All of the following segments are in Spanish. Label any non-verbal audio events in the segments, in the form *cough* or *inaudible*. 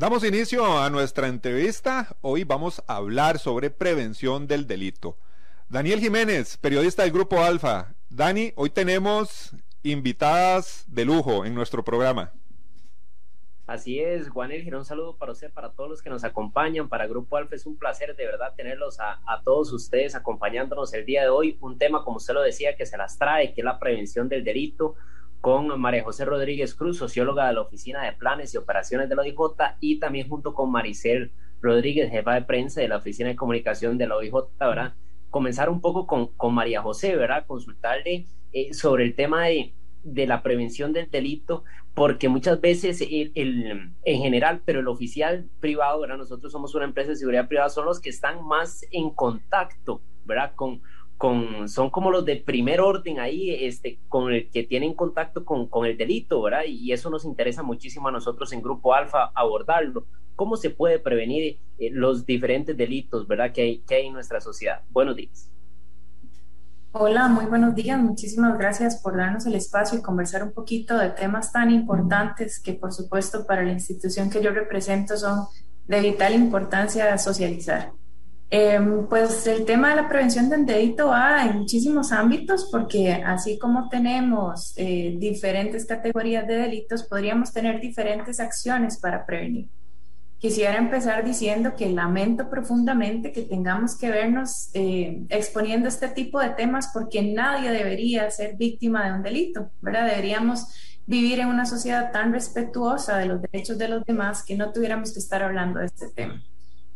Damos inicio a nuestra entrevista. Hoy vamos a hablar sobre prevención del delito. Daniel Jiménez, periodista del Grupo Alfa. Dani, hoy tenemos invitadas de lujo en nuestro programa. Así es, Juan Elgir, un saludo para usted, para todos los que nos acompañan, para Grupo Alfa, es un placer de verdad tenerlos a, a, todos ustedes acompañándonos el día de hoy, un tema, como usted lo decía, que se las trae, que es la prevención del delito, con María José Rodríguez Cruz, socióloga de la Oficina de Planes y Operaciones de la OIJ, y también junto con Maricel Rodríguez, jefa de prensa de la Oficina de Comunicación de la OIJ, ¿verdad? Comenzar un poco con, María José, ¿verdad? Consultarle eh, sobre el tema de, de, la prevención del delito, porque muchas veces el, el, en general, pero el oficial privado, ¿verdad? Nosotros somos una empresa de seguridad privada, son los que están más en contacto, ¿verdad? Con, con, son como los de primer orden ahí, este, con el que tienen contacto con, con, el delito, ¿verdad? Y eso nos interesa muchísimo a nosotros en Grupo Alfa abordarlo. ¿Cómo se puede prevenir eh, los diferentes delitos, ¿verdad? Que hay, que hay en nuestra sociedad. Buenos días. Hola, muy buenos días. Muchísimas gracias por darnos el espacio y conversar un poquito de temas tan importantes que, por supuesto, para la institución que yo represento son de vital importancia socializar. Eh, pues el tema de la prevención del delito va en muchísimos ámbitos porque así como tenemos eh, diferentes categorías de delitos, podríamos tener diferentes acciones para prevenir. Quisiera empezar diciendo que lamento profundamente que tengamos que vernos eh, exponiendo este tipo de temas porque nadie debería ser víctima de un delito, ¿verdad? Deberíamos vivir en una sociedad tan respetuosa de los derechos de los demás que no tuviéramos que estar hablando de este tema.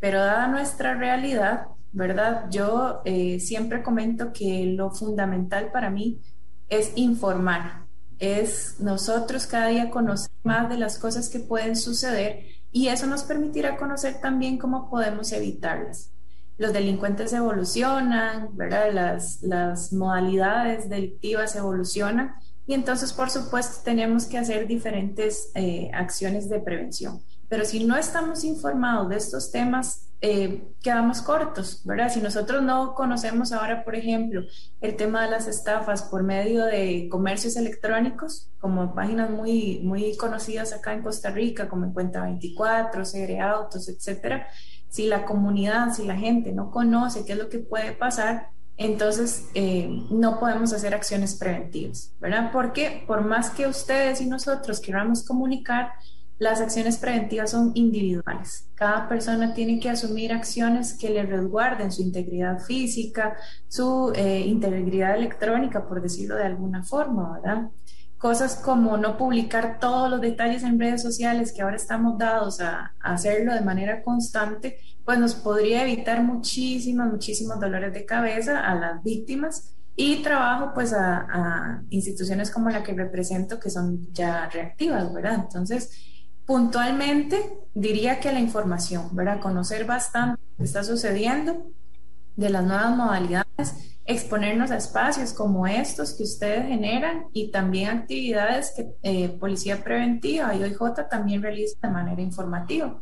Pero dada nuestra realidad, ¿verdad? Yo eh, siempre comento que lo fundamental para mí es informar, es nosotros cada día conocer más de las cosas que pueden suceder y eso nos permitirá conocer también cómo podemos evitarlas. Los delincuentes evolucionan, ¿verdad? Las, modalidades delictivas evolucionan y entonces, por supuesto, tenemos que hacer diferentes eh, acciones de prevención. Pero si no estamos informados de estos temas, eh, quedamos cortos, ¿verdad? Si nosotros no conocemos ahora, por ejemplo, el tema de las estafas por medio de comercios electrónicos, como páginas muy, muy conocidas acá en Costa Rica, como en Cuenta 24, Segre Autos, etcétera, si la comunidad, si la gente no conoce qué es lo que puede pasar, entonces eh, no podemos hacer acciones preventivas, ¿verdad? Porque por más que ustedes y nosotros queramos comunicar, las acciones preventivas son individuales. Cada persona tiene que asumir acciones que le resguarden su integridad física, su eh, integridad electrónica, por decirlo de alguna forma, ¿verdad? Cosas como no publicar todos los detalles en redes sociales que ahora estamos dados a, hacerlo de manera constante, pues nos podría evitar muchísimos, muchísimos dolores de cabeza a las víctimas y trabajo pues a, a instituciones como la que represento que son ya reactivas, ¿verdad? Entonces, Puntualmente, diría que la información, ¿verdad? Conocer bastante lo que está sucediendo de las nuevas modalidades, exponernos a espacios como estos que ustedes generan y también actividades que eh, Policía Preventiva y OIJ también realiza de manera informativa.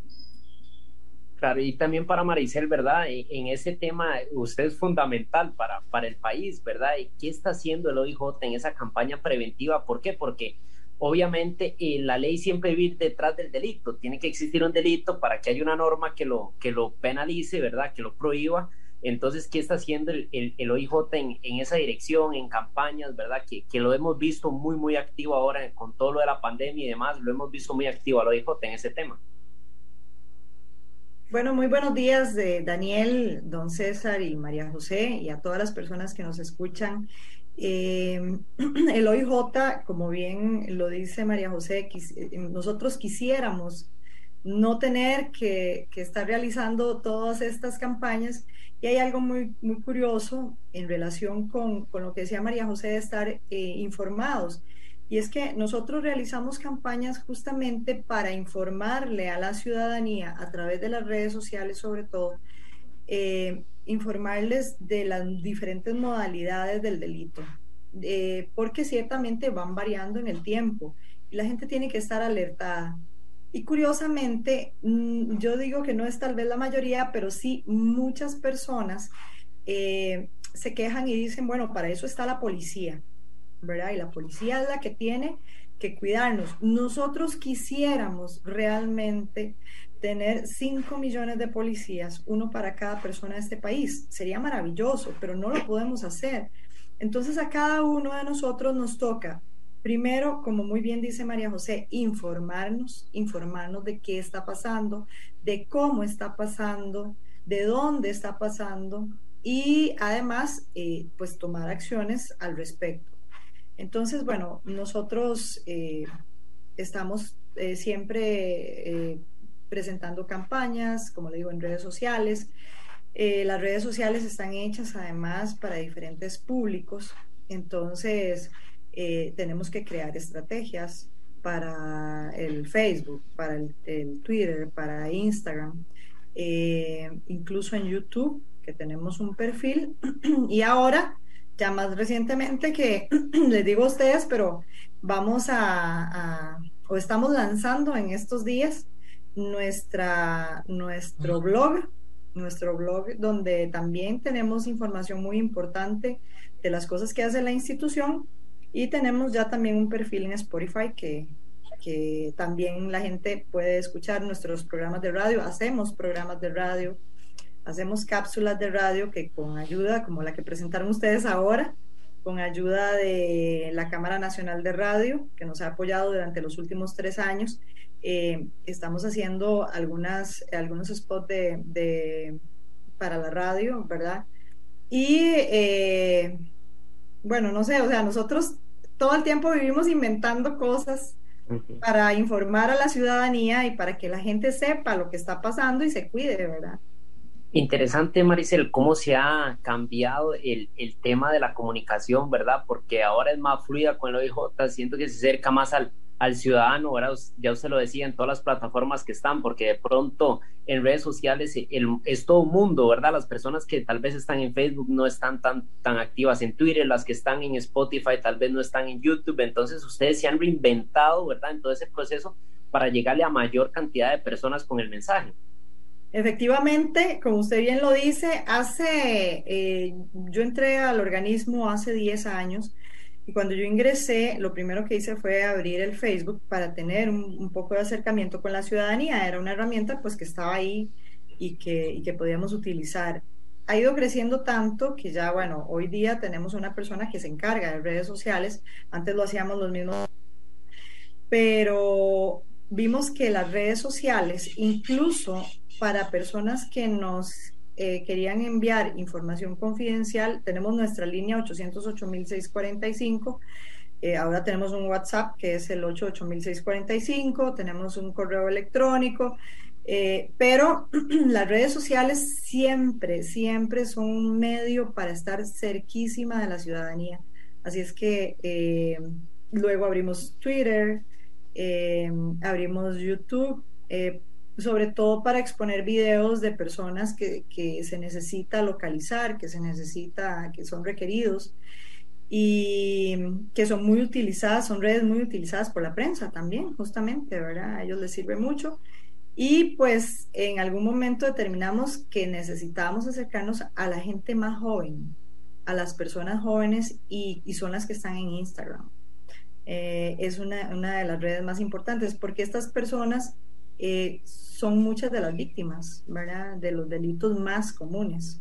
Claro, y también para Maricel, ¿verdad? En ese tema, usted es fundamental para, para el país, ¿verdad? ¿Y qué está haciendo el OIJ en esa campaña preventiva? ¿Por qué? Porque obviamente eh, la ley siempre vive detrás del delito. Tiene que existir un delito para que haya una norma que lo, que lo penalice, ¿verdad? Que lo prohíba. Entonces, ¿qué está haciendo el, el, OIJ en, esa dirección, en campañas, ¿verdad? Que, lo hemos visto muy, muy activo ahora con todo lo de la pandemia y demás, lo hemos visto muy activo al OIJ en ese tema. Bueno, muy buenos días de Daniel, don César y María José y a todas las personas que nos escuchan. Eh, *clears throat* el OIJ, como bien lo dice María José, eh, nosotros quisiéramos no tener que, estar realizando todas estas campañas. Y hay algo muy, muy curioso en relación con, lo que decía María José de estar eh, informados. Y es que nosotros realizamos campañas justamente para informarle a la ciudadanía a través de las redes sociales sobre todo, eh, informarles de las diferentes modalidades del delito, eh, porque ciertamente van variando en el tiempo y la gente tiene que estar alertada. Y curiosamente, mm, yo digo que no es tal vez la mayoría, pero sí muchas personas eh, se quejan y dicen, bueno, para eso está la policía, ¿verdad? Y la policía es la que tiene que cuidarnos. Nosotros quisiéramos realmente tener 5 millones de policías, uno para cada persona de este país. Sería maravilloso, pero no lo podemos hacer. Entonces a cada uno de nosotros nos toca Primero, como muy bien dice María José, informarnos, informarnos de qué está pasando, de cómo está pasando, de dónde está pasando y además, eh, pues tomar acciones al respecto. Entonces, bueno, nosotros eh, estamos eh, siempre presentando campañas, como le digo, en redes sociales. las redes sociales están hechas además para diferentes públicos. Entonces, eh, tenemos que crear estrategias para el Facebook, para el, Twitter, para Instagram, eh, incluso en YouTube, que tenemos un perfil. *clears throat* y ahora, ya más recientemente que *clears throat* les digo a ustedes, pero vamos a, o estamos lanzando en estos días nuestra, nuestro blog, nuestro blog donde también tenemos información muy importante de las cosas que hace la institución y tenemos ya también un perfil en Spotify que, que también la gente puede escuchar nuestros programas de radio. Hacemos programas de radio, hacemos cápsulas de radio que con ayuda, como la que presentaron ustedes ahora, con ayuda de la Cámara Nacional de Radio, que nos ha apoyado durante los últimos tres años, eh, estamos haciendo algunas, algunos spots de, para la radio, ¿verdad? Y eh, bueno, no sé, o sea, nosotros todo el tiempo vivimos inventando cosas para informar a la ciudadanía y para que la gente sepa lo que está pasando y se cuide, ¿verdad? Interesante, Maricel, cómo se ha cambiado el, el tema de la comunicación, ¿verdad? Porque ahora es más fluida con el OIJ, siento que se acerca más al, al ciudadano, ¿verdad? ya usted lo decía, en todas las plataformas que están, porque de pronto en redes sociales es todo mundo, ¿verdad? Las personas que tal vez están en Facebook no están tan, tan activas en Twitter, las que están en Spotify tal vez no están en YouTube, entonces ustedes se han reinventado, ¿verdad? En todo ese proceso para llegarle a mayor cantidad de personas con el mensaje. Efectivamente, como usted bien lo dice, hace, eh, yo entré al organismo hace 10 años y cuando yo ingresé, lo primero que hice fue abrir el Facebook para tener un, poco de acercamiento con la ciudadanía. Era una herramienta pues que estaba ahí y que, y que podíamos utilizar. Ha ido creciendo tanto que ya, bueno, hoy día tenemos una persona que se encarga de redes sociales. Antes lo hacíamos los mismos. Pero vimos que las redes sociales, incluso para personas que nos eh, querían enviar información confidencial, tenemos nuestra línea 808-645. Eh, ahora tenemos un WhatsApp que es el 88645, tenemos un correo electrónico, eh, pero *clears throat* las redes sociales siempre, siempre son un medio para estar cerquísima de la ciudadanía. Así es que luego abrimos Twitter, abrimos YouTube sobre todo para exponer videos de personas que, se necesita localizar, que se necesita, que son requeridos y que son muy utilizadas, son redes muy utilizadas por la prensa también, justamente, ¿verdad? A ellos les sirve mucho. Y pues en algún momento determinamos que necesitábamos acercarnos a la gente más joven, a las personas jóvenes y, son las que están en Instagram. Eh, es una, una de las redes más importantes porque estas personas eh, son muchas de las víctimas, ¿verdad? De los delitos más comunes.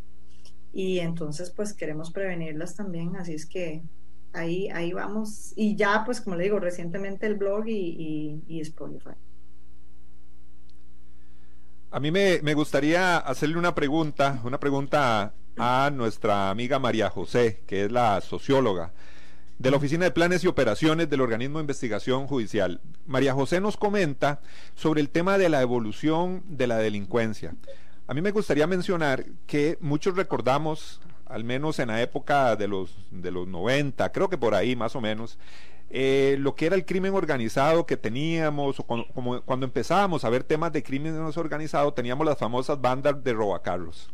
Y entonces, pues queremos prevenirlas también, así es que ahí, ahí vamos. Y ya, pues como le digo, recientemente el blog y, y, Spotify. A mí me, me, gustaría hacerle una pregunta, una pregunta a nuestra amiga María José, que es la socióloga de la Oficina de Planes y Operaciones del Organismo de Investigación Judicial. María José nos comenta sobre el tema de la evolución de la delincuencia. A mí me gustaría mencionar que muchos recordamos, al menos en la época de los, de los 90, creo que por ahí más o menos, eh, lo que era el crimen organizado que teníamos, o cuando, como, cuando empezábamos a ver temas de crimen organizado, teníamos las famosas bandas de robacarros.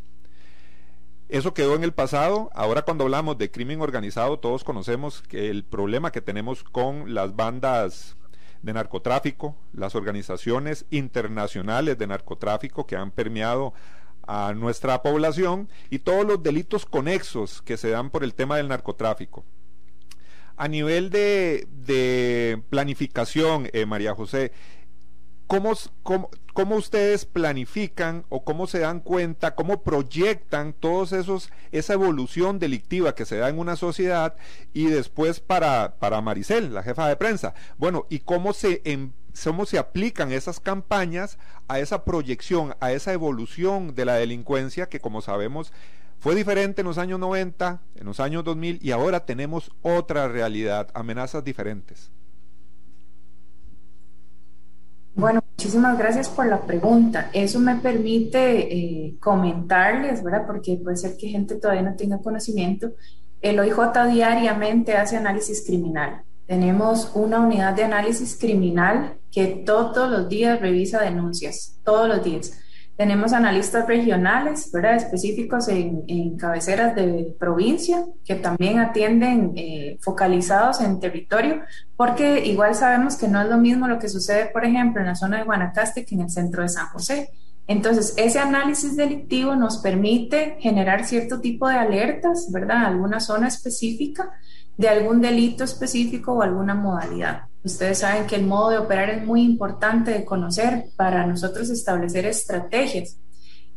Eso quedó en el pasado. Ahora cuando hablamos de crimen organizado, todos conocemos el problema que tenemos con las bandas de narcotráfico, las organizaciones internacionales de narcotráfico que han permeado a nuestra población y todos los delitos conexos que se dan por el tema del narcotráfico. A nivel de, planificación, eh, María José, ¿cómo, cómo, ustedes planifican o cómo se dan cuenta, cómo proyectan todos esos, esa evolución delictiva que se da en una sociedad y después para, para Maricel, la jefa de prensa? Bueno, ¿y cómo se, em, cómo se aplican esas campañas a esa proyección, a esa evolución de la delincuencia que como sabemos fue diferente en los años 90, en los años 2000 y ahora tenemos otra realidad, amenazas diferentes. Bueno, muchísimas gracias por la pregunta. Eso me permite eh, comentarles, ¿verdad? Porque puede ser que gente todavía no tenga conocimiento. El OIJ diariamente hace análisis criminal. Tenemos una unidad de análisis criminal que todos los días revisa denuncias, todos los días. Tenemos analistas regionales, ¿verdad? específicos en, cabeceras de provincia, que también atienden eh, focalizados en territorio, porque igual sabemos que no es lo mismo lo que sucede, por ejemplo, en la zona de Guanacaste que en el centro de San José. Entonces, ese análisis delictivo nos permite generar cierto tipo de alertas, ¿verdad? Alguna zona específica de algún delito específico o alguna modalidad. Ustedes saben que el modo de operar es muy importante de conocer para nosotros establecer estrategias.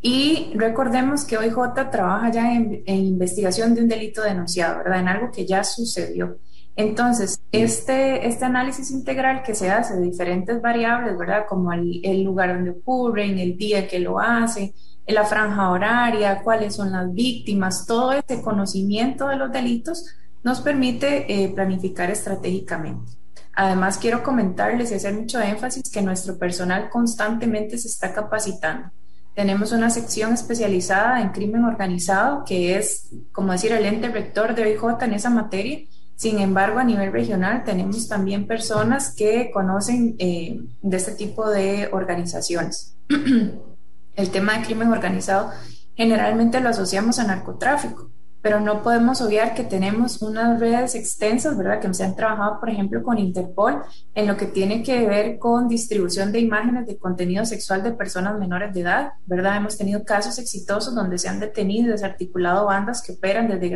Y recordemos que OIJ trabaja ya en, investigación de un delito denunciado, ¿verdad? En algo que ya sucedió. Entonces, este, este análisis integral que se hace de diferentes variables, ¿verdad? Como el, el lugar donde ocurre, en el día que lo hace, en la franja horaria, cuáles son las víctimas, todo ese conocimiento de los delitos nos permite eh, planificar estratégicamente. Además, quiero comentarles y hacer mucho énfasis que nuestro personal constantemente se está capacitando. Tenemos una sección especializada en crimen organizado, que es, como decir, el ente rector de OIJ en esa materia. Sin embargo, a nivel regional tenemos también personas que conocen eh, de este tipo de organizaciones. *clears throat* el tema de crimen organizado generalmente lo asociamos a narcotráfico pero no podemos obviar que tenemos unas redes extensas, ¿verdad? Que se han trabajado, por ejemplo, con Interpol en lo que tiene que ver con distribución de imágenes de contenido sexual de personas menores de edad, ¿verdad? Hemos tenido casos exitosos donde se han detenido y desarticulado bandas que operan desde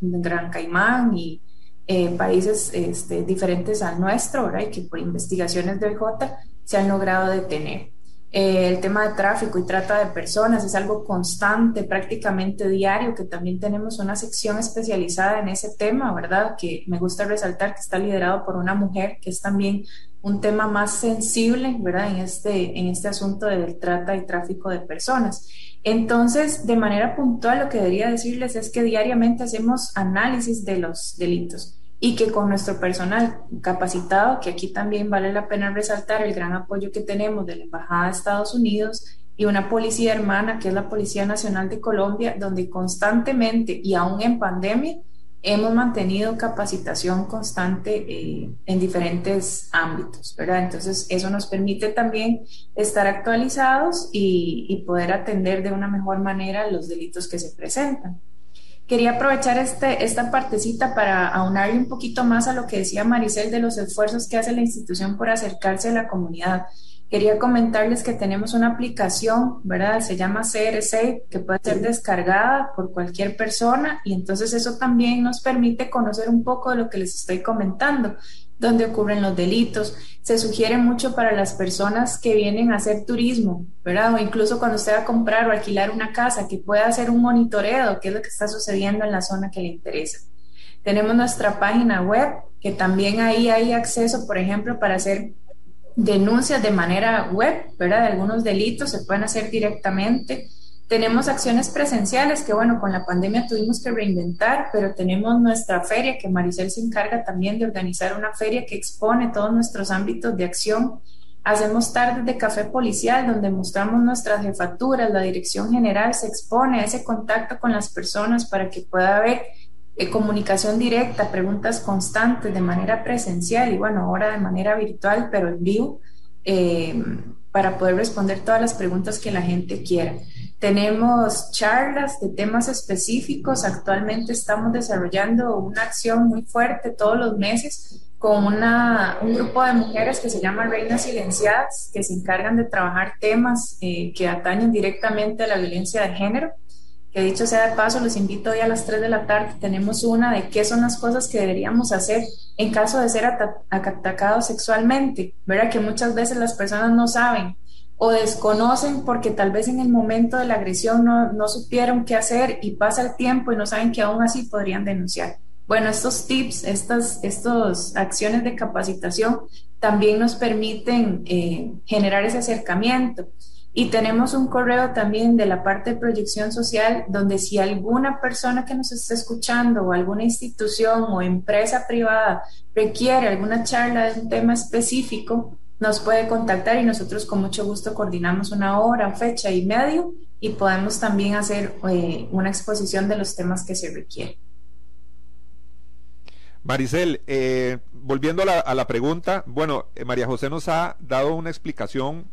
Gran Caimán y eh, países este, diferentes al nuestro, ¿verdad? Y que por investigaciones de OIJ se han logrado detener. Eh, el tema de tráfico y trata de personas es algo constante, prácticamente diario, que también tenemos una sección especializada en ese tema, ¿verdad? Que me gusta resaltar que está liderado por una mujer, que es también un tema más sensible, ¿verdad? En este, en este asunto del trata y tráfico de personas. Entonces, de manera puntual, lo que debería decirles es que diariamente hacemos análisis de los delitos y que con nuestro personal capacitado, que aquí también vale la pena resaltar el gran apoyo que tenemos de la Embajada de Estados Unidos y una policía hermana que es la Policía Nacional de Colombia, donde constantemente y aún en pandemia hemos mantenido capacitación constante eh, en diferentes ámbitos, ¿verdad? Entonces, eso nos permite también estar actualizados y, y poder atender de una mejor manera los delitos que se presentan. Quería aprovechar este, esta partecita para aunarle un poquito más a lo que decía Maricel de los esfuerzos que hace la institución por acercarse a la comunidad. Quería comentarles que tenemos una aplicación, ¿verdad? Se llama CRC, que puede ser descargada por cualquier persona y entonces eso también nos permite conocer un poco de lo que les estoy comentando dónde ocurren los delitos. Se sugiere mucho para las personas que vienen a hacer turismo, ¿verdad? O incluso cuando usted va a comprar o alquilar una casa, que pueda hacer un monitoreo, qué es lo que está sucediendo en la zona que le interesa. Tenemos nuestra página web, que también ahí hay acceso, por ejemplo, para hacer denuncias de manera web, ¿verdad? De algunos delitos se pueden hacer directamente tenemos acciones presenciales que, bueno, con la pandemia tuvimos que reinventar, pero tenemos nuestra feria, que Maricel se encarga también de organizar una feria que expone todos nuestros ámbitos de acción. Hacemos tardes de café policial donde mostramos nuestras jefaturas, la dirección general se expone a ese contacto con las personas para que pueda haber eh, comunicación directa, preguntas constantes de manera presencial y bueno, ahora de manera virtual, pero en vivo, eh, para poder responder todas las preguntas que la gente quiera. Tenemos charlas de temas específicos. Actualmente estamos desarrollando una acción muy fuerte todos los meses con una, un grupo de mujeres que se llama Reinas Silenciadas, que se encargan de trabajar temas eh, que atañen directamente a la violencia de género. Que dicho sea de paso, los invito hoy a las 3 de la tarde. Tenemos una de qué son las cosas que deberíamos hacer en caso de ser atacados sexualmente. Verá que muchas veces las personas no saben o desconocen porque tal vez en el momento de la agresión no, no supieron qué hacer y pasa el tiempo y no saben que aún así podrían denunciar. Bueno, estos tips, estas estos acciones de capacitación también nos permiten eh, generar ese acercamiento. Y tenemos un correo también de la parte de proyección social, donde si alguna persona que nos está escuchando o alguna institución o empresa privada requiere alguna charla de un tema específico, nos puede contactar y nosotros con mucho gusto coordinamos una hora, fecha y medio y podemos también hacer eh, una exposición de los temas que se requieren. Maricel, eh, volviendo a la, pregunta, bueno, eh, María José nos ha dado una explicación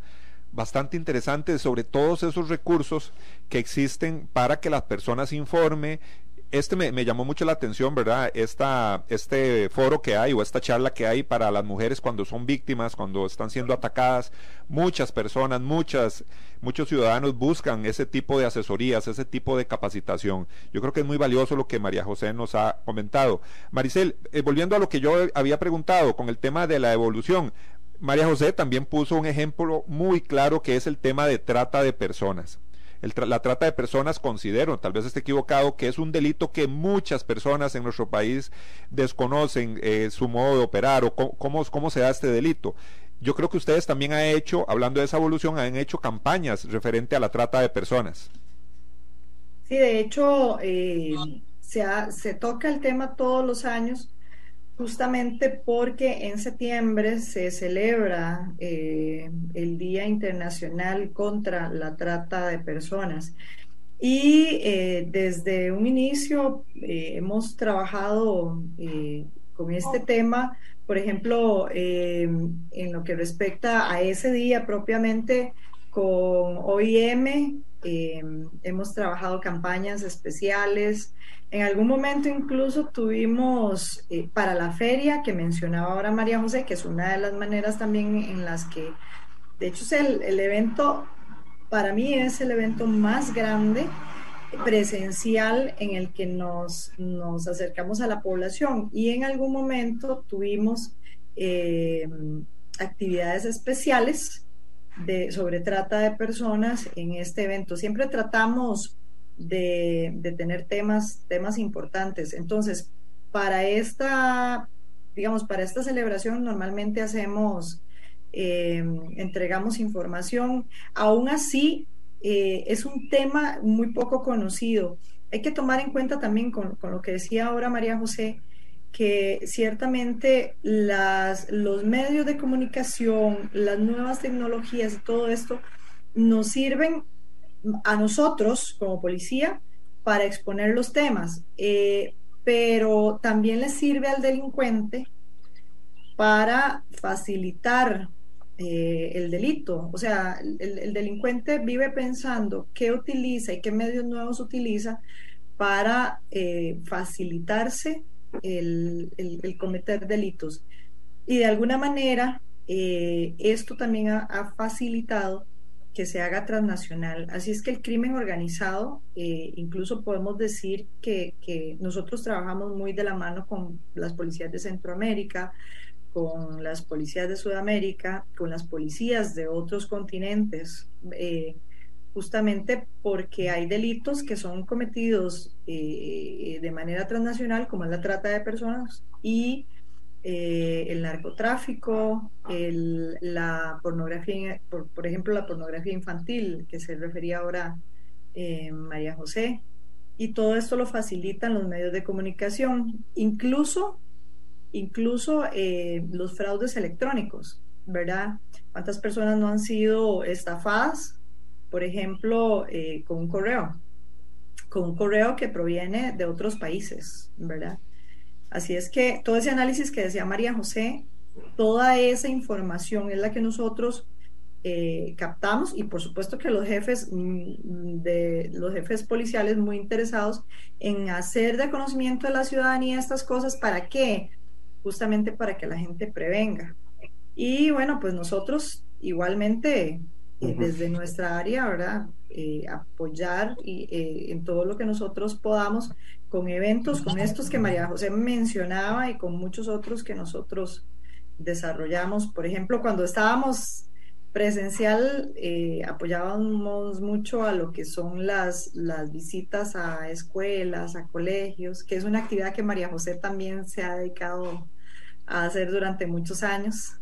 bastante interesante sobre todos esos recursos que existen para que las personas informe este me, llamó mucho la atención, ¿verdad? Esta, este foro que hay o esta charla que hay para las mujeres cuando son víctimas, cuando están siendo atacadas. Muchas personas, muchas, muchos ciudadanos buscan ese tipo de asesorías, ese tipo de capacitación. Yo creo que es muy valioso lo que María José nos ha comentado. Maricel, eh, volviendo a lo que yo había preguntado con el tema de la evolución, María José también puso un ejemplo muy claro que es el tema de trata de personas la trata de personas considero, tal vez esté equivocado, que es un delito que muchas personas en nuestro país desconocen eh, su modo de operar o cómo, cómo, se da este delito. Yo creo que ustedes también han hecho, hablando de esa evolución, han hecho campañas referente a la trata de personas. Sí, de hecho, eh, se, se toca el tema todos los años justamente porque en septiembre se celebra eh, el Día Internacional contra la Trata de Personas. Y eh, desde un inicio eh, hemos trabajado con este tema, por ejemplo, en lo que respecta a ese día propiamente con OIM, hemos trabajado campañas especiales, en algún momento incluso tuvimos eh, para la feria que mencionaba ahora María José, que es una de las maneras también en las que, de hecho, es el, evento, para mí es el evento más grande presencial en el que nos, nos acercamos a la población. Y en algún momento tuvimos eh, actividades especiales de, sobre trata de personas en este evento. Siempre tratamos de, tener temas, temas importantes. Entonces, para esta, digamos, para esta celebración normalmente hacemos, eh, entregamos información. Aún así, eh, es un tema muy poco conocido. Hay que tomar en cuenta también con, con lo que decía ahora María José, que ciertamente las, los medios de comunicación, las nuevas tecnologías y todo esto nos sirven a nosotros como policía para exponer los temas, eh, pero también le sirve al delincuente para facilitar eh, el delito. O sea, el, delincuente vive pensando qué utiliza y qué medios nuevos utiliza para eh, facilitarse el, cometer delitos. Y de alguna manera, esto también ha facilitado que se haga transnacional. Así es que el crimen organizado, eh, incluso podemos decir que, nosotros trabajamos muy de la mano con las policías de Centroamérica, con las policías de Sudamérica, con las policías de otros continentes, eh, justamente porque hay delitos que son cometidos eh, de manera transnacional, como es la trata de personas, y eh, el narcotráfico, la pornografía, por, ejemplo, la pornografía infantil, que se refería ahora eh, María José, y todo esto lo facilitan los medios de comunicación, incluso, incluso los fraudes electrónicos, ¿verdad? ¿Cuántas personas no han sido estafadas, por ejemplo, con un correo? con un correo que proviene de otros países, ¿verdad? Así es que todo ese análisis que decía María José, toda esa información es la que nosotros eh, captamos y por supuesto que los jefes mm, de los jefes policiales muy interesados en hacer de conocimiento de la ciudadanía estas cosas para qué justamente para que la gente prevenga y bueno pues nosotros igualmente eh, desde nuestra área verdad eh, apoyar y, en todo lo que nosotros podamos con eventos con estos que María José mencionaba y con muchos otros que nosotros desarrollamos. Por ejemplo cuando estábamos presencial eh, apoyábamos mucho a lo que son las, las visitas a escuelas, a colegios, que es una actividad que María José también se ha dedicado a hacer durante muchos años,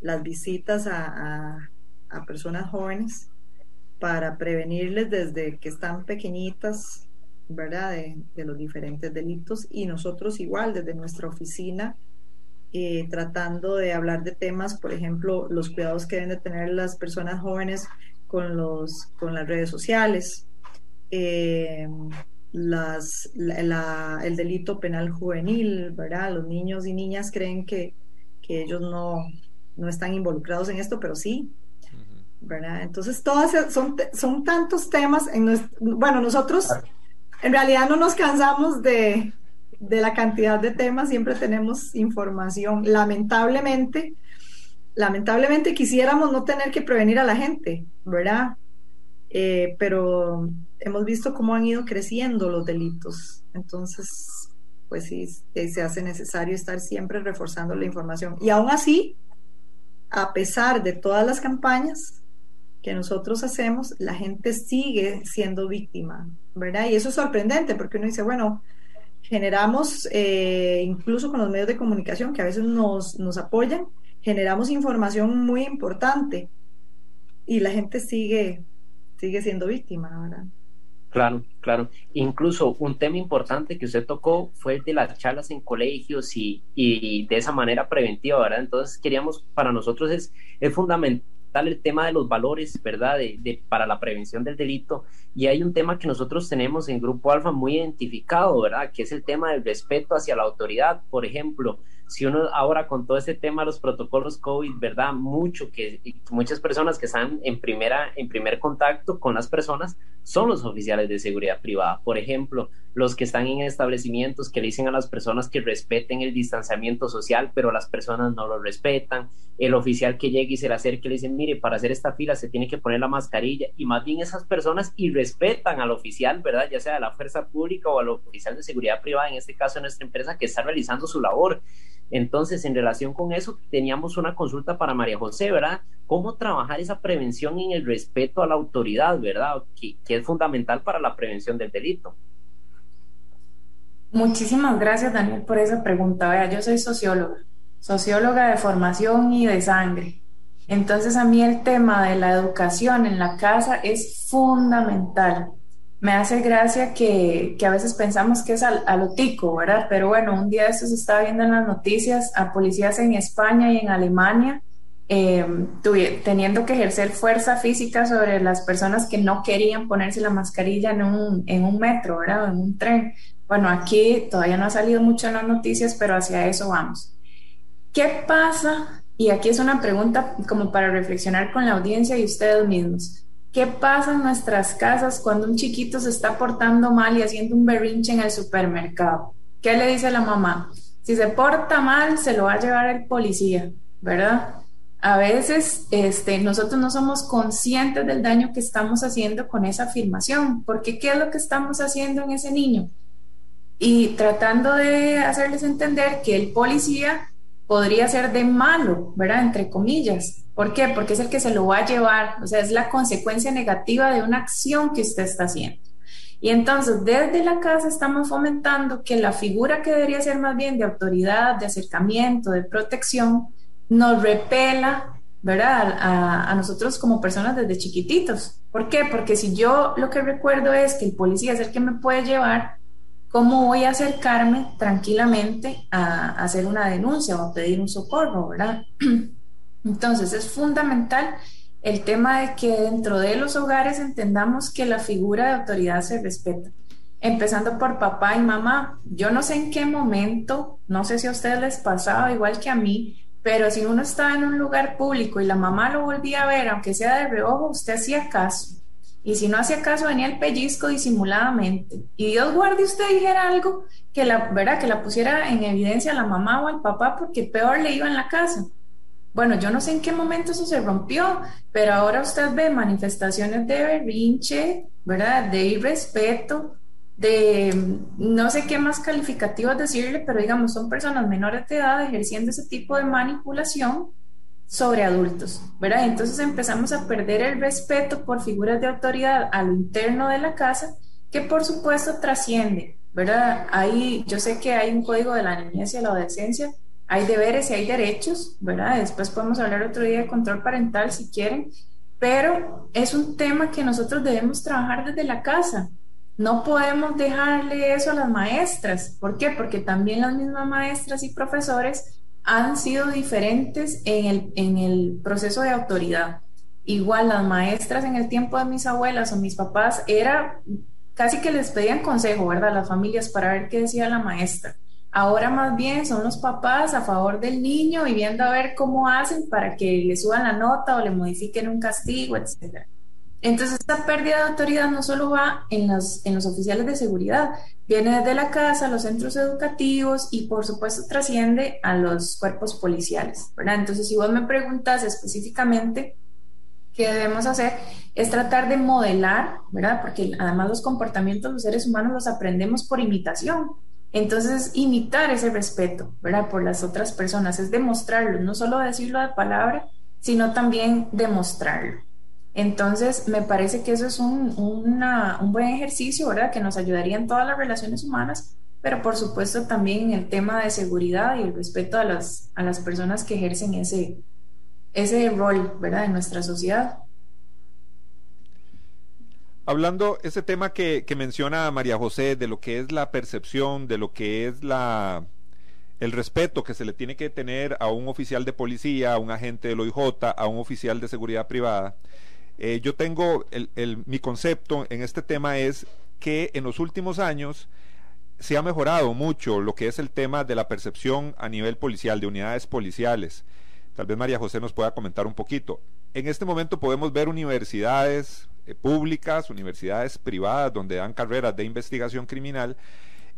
las visitas a, a, personas jóvenes para prevenirles desde que están pequeñitas, ¿verdad?, de, los diferentes delitos y nosotros igual desde nuestra oficina eh, tratando de hablar de temas, por ejemplo, los cuidados que deben de tener las personas jóvenes con, los, con las redes sociales, eh, el delito penal juvenil, ¿verdad? Los niños y niñas creen que, que ellos no, no están involucrados en esto, pero sí, ¿verdad? Entonces, todas son, son tantos temas. En bueno, nosotros en realidad no nos cansamos de, de la cantidad de temas siempre tenemos información. Lamentablemente, lamentablemente quisiéramos no tener que prevenir a la gente, ¿verdad? Eh, pero hemos visto cómo han ido creciendo los delitos. Entonces, pues sí, se hace necesario estar siempre reforzando la información. Y aún así, a pesar de todas las campañas que nosotros hacemos, la gente sigue siendo víctima, ¿verdad? Y eso es sorprendente porque uno dice, bueno, generamos, eh, incluso con los medios de comunicación que a veces nos, nos apoyan, generamos información muy importante y la gente sigue, sigue siendo víctima, ¿verdad? Claro, claro. Incluso un tema importante que usted tocó fue el de las charlas en colegios y, y de esa manera preventiva, ¿verdad? Entonces queríamos, para nosotros es, es fundamental el tema de los valores, ¿verdad? De, para la prevención del delito. Y hay un tema que nosotros tenemos en Grupo Alfa muy identificado, ¿verdad? Que es el tema del respeto hacia la autoridad. Por ejemplo, si uno ahora con todo este tema los protocolos COVID, ¿verdad? Mucho que muchas personas que están en primera en primer contacto con las personas son los oficiales de seguridad privada. Por ejemplo, los que están en establecimientos que le dicen a las personas que respeten el distanciamiento social, pero las personas no lo respetan. El oficial que llega y se le acerca y le dice, mire, para hacer esta fila se tiene que poner la mascarilla. Y más bien esas personas y respetan al oficial, ¿verdad? Ya sea de la fuerza pública o al oficial de seguridad privada, en este caso nuestra empresa, que está realizando su labor. Entonces, en relación con eso, teníamos una consulta para María José, ¿verdad? ¿Cómo trabajar esa prevención en el respeto a la autoridad, ¿verdad? Que, es fundamental para la prevención del delito. Muchísimas gracias, Daniel, por esa pregunta. Vea, yo soy socióloga, socióloga de formación y de sangre. Entonces, a mí el tema de la educación en la casa es fundamental me hace gracia que, que, a veces pensamos que es al, a lo tico, ¿verdad? Pero bueno, un día esto se estaba viendo en las noticias a policías en España y en Alemania eh, teniendo que ejercer fuerza física sobre las personas que no querían ponerse la mascarilla en un, en un metro, ¿verdad? O en un tren. Bueno, aquí todavía no ha salido mucho en las noticias, pero hacia eso vamos. ¿Qué pasa? Y aquí es una pregunta como para reflexionar con la audiencia y ustedes mismos. ¿Qué pasa en nuestras casas cuando un chiquito se está portando mal y haciendo un berrinche en el supermercado? ¿Qué le dice la mamá? Si se porta mal, se lo va a llevar el policía, ¿verdad? A veces este, nosotros no somos conscientes del daño que estamos haciendo con esa afirmación, porque ¿qué es lo que estamos haciendo en ese niño? Y tratando de hacerles entender que el policía podría ser de malo, ¿verdad? Entre comillas. ¿Por qué? Porque es el que se lo va a llevar, o sea, es la consecuencia negativa de una acción que usted está haciendo. Y entonces, desde la casa estamos fomentando que la figura que debería ser más bien de autoridad, de acercamiento, de protección, nos repela, ¿verdad? A, a, nosotros como personas desde chiquititos. ¿Por qué? Porque si yo lo que recuerdo es que el policía es el que me puede llevar, ¿cómo voy a acercarme tranquilamente a, hacer una denuncia o a pedir un socorro, verdad? *clears throat* Entonces es fundamental el tema de que dentro de los hogares entendamos que la figura de autoridad se respeta. empezando por papá y mamá. Yo no sé en qué momento, no sé si a ustedes les pasaba igual que a mí, pero si uno estaba en un lugar público y la mamá lo volvía a ver, aunque sea de reojo, usted hacía caso. Y si no hacía caso, venía el pellizco disimuladamente. Y Dios guarde usted dijera algo que la, ¿verdad? que la pusiera en evidencia a la mamá o al papá porque peor le iba en la casa. Bueno, yo no sé en qué momento eso se rompió, pero ahora usted ve manifestaciones de berrinche, ¿verdad? De irrespeto, de no sé qué más calificativos decirle, pero digamos, son personas menores de edad ejerciendo ese tipo de manipulación sobre adultos, ¿verdad? Entonces empezamos a perder el respeto por figuras de autoridad a lo interno de la casa, que por supuesto trasciende, ¿verdad? Ahí yo sé que hay un código de la niñez y la adolescencia, hay deberes y hay derechos, ¿verdad? Después podemos hablar otro día de control parental si quieren, pero es un tema que nosotros debemos trabajar desde la casa. No podemos dejarle eso a las maestras. ¿Por qué? Porque también las mismas maestras y profesores han sido diferentes en el, en el proceso de autoridad. Igual las maestras en el tiempo de mis abuelas o mis papás era casi que les pedían consejo, ¿verdad? Las familias para ver qué decía la maestra. Ahora más bien son los papás a favor del niño y viendo a ver cómo hacen para que le suban la nota o le modifiquen un castigo, etc. Entonces, esta pérdida de autoridad no solo va en los, en los oficiales de seguridad, viene desde la casa, los centros educativos y por supuesto trasciende a los cuerpos policiales, ¿verdad? Entonces, si vos me preguntas específicamente qué debemos hacer, es tratar de modelar, ¿verdad? Porque además los comportamientos de los seres humanos los aprendemos por imitación. Entonces, imitar ese respeto, ¿verdad? Por las otras personas, es demostrarlo, no solo decirlo de palabra, sino también demostrarlo. Entonces, me parece que eso es un, un buen ejercicio, ¿verdad? Que nos ayudaría en todas las relaciones humanas, pero por supuesto también en el tema de seguridad y el respeto a las, a las personas que ejercen ese, ese rol, ¿verdad? En nuestra sociedad. Hablando ese tema que, menciona María José de lo que es la percepción, de lo que es la el respeto que se le tiene que tener a un oficial de policía, a un agente del OIJ, a un oficial de seguridad privada. Eh, yo tengo el, mi concepto en este tema es que en los últimos años se ha mejorado mucho lo que es el tema de la percepción a nivel policial, de unidades policiales. Tal vez María José nos pueda comentar un poquito. En este momento podemos ver universidades, eh, públicas, universidades privadas donde dan carreras de investigación criminal,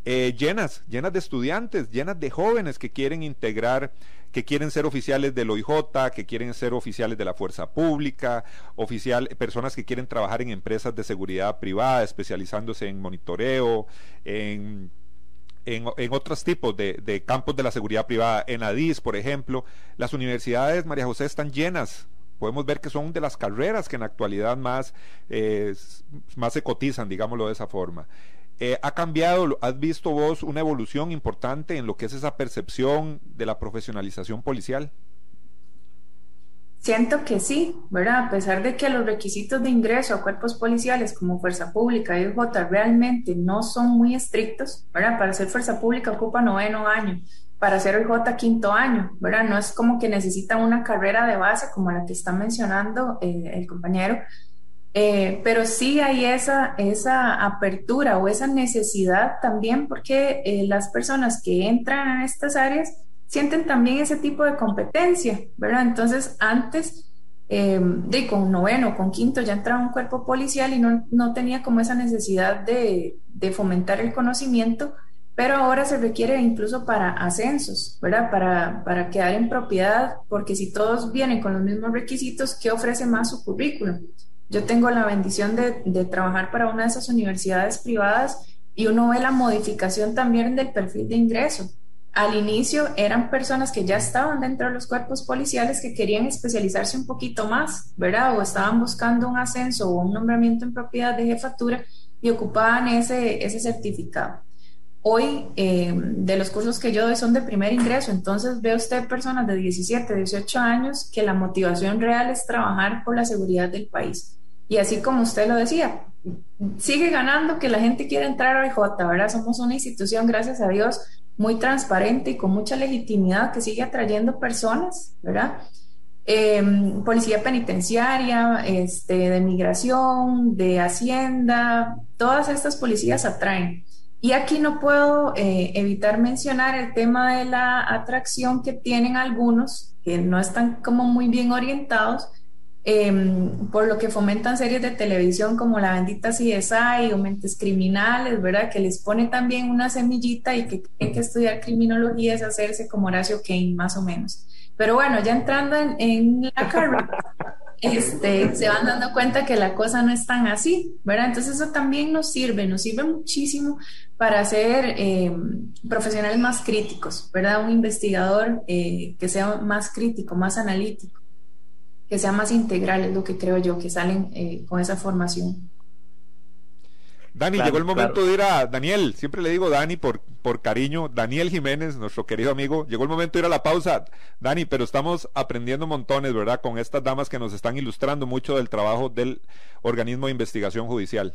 eh, llenas, llenas de estudiantes, llenas de jóvenes que quieren integrar, que quieren ser oficiales del OIJ, que quieren ser oficiales de la fuerza pública, oficial, personas que quieren trabajar en empresas de seguridad privada, especializándose en monitoreo, en en, otros tipos de, de, campos de la seguridad privada, en ADIS, por ejemplo, las universidades, María José, están llenas podemos ver que son de las carreras que en la actualidad más, eh, más se cotizan, digámoslo de esa forma. Eh, ¿Ha cambiado, has visto vos una evolución importante en lo que es esa percepción de la profesionalización policial? Siento que sí, ¿verdad? A pesar de que los requisitos de ingreso a cuerpos policiales como Fuerza Pública y J realmente no son muy estrictos, ¿verdad? Para ser Fuerza Pública ocupa noveno año, para hacer el J quinto año, ¿verdad? No es como que necesitan una carrera de base como la que está mencionando eh, el compañero, eh, pero sí hay esa, esa apertura o esa necesidad también porque eh, las personas que entran en estas áreas sienten también ese tipo de competencia, ¿verdad? Entonces antes... de con noveno, con quinto ya entraba un cuerpo policial y no, no tenía como esa necesidad de, de fomentar el conocimiento, pero ahora se requiere incluso para ascensos, ¿verdad? Para, para quedar en propiedad, porque si todos vienen con los mismos requisitos, ¿qué ofrece más su currículum? Yo tengo la bendición de, de trabajar para una de esas universidades privadas y uno ve la modificación también del perfil de ingreso. Al inicio eran personas que ya estaban dentro de los cuerpos policiales que querían especializarse un poquito más, ¿verdad? O estaban buscando un ascenso o un nombramiento en propiedad de jefatura y ocupaban ese, ese certificado. Hoy, eh, de los cursos que yo doy son de primer ingreso, entonces ve usted personas de 17, 18 años que la motivación real es trabajar por la seguridad del país. Y así como usted lo decía, sigue ganando que la gente quiere entrar a IJ, ¿verdad? Somos una institución, gracias a Dios, muy transparente y con mucha legitimidad que sigue atrayendo personas, ¿verdad? Em, policía penitenciaria, este, de migración, de hacienda, todas estas policías atraen. Y aquí no puedo eh, evitar mencionar el tema de la atracción que tienen algunos, que no están como muy bien orientados, em, por lo que fomentan series de televisión como La Bendita CSI o Mentes Criminales, ¿verdad? Que les pone también una semillita y que tienen que estudiar criminología es hacerse como Horacio Kane, más o menos. Pero bueno, ya entrando en, la *laughs* carrera, este, se van dando cuenta que la cosa no es tan así, ¿verdad? Entonces eso también nos sirve, nos sirve muchísimo para ser eh, profesionales más críticos, ¿verdad? Un investigador eh, que sea más crítico, más analítico, que sea más integral, es lo que creo yo, que salen eh, con esa formación. Dani, llegó el momento de ir a Daniel, siempre le digo Dani por, por cariño, Daniel Jiménez, nuestro querido amigo, llegó el momento de ir a la pausa, Dani, pero estamos aprendiendo montones, ¿verdad? Con estas damas que nos están ilustrando mucho del trabajo del organismo de investigación judicial.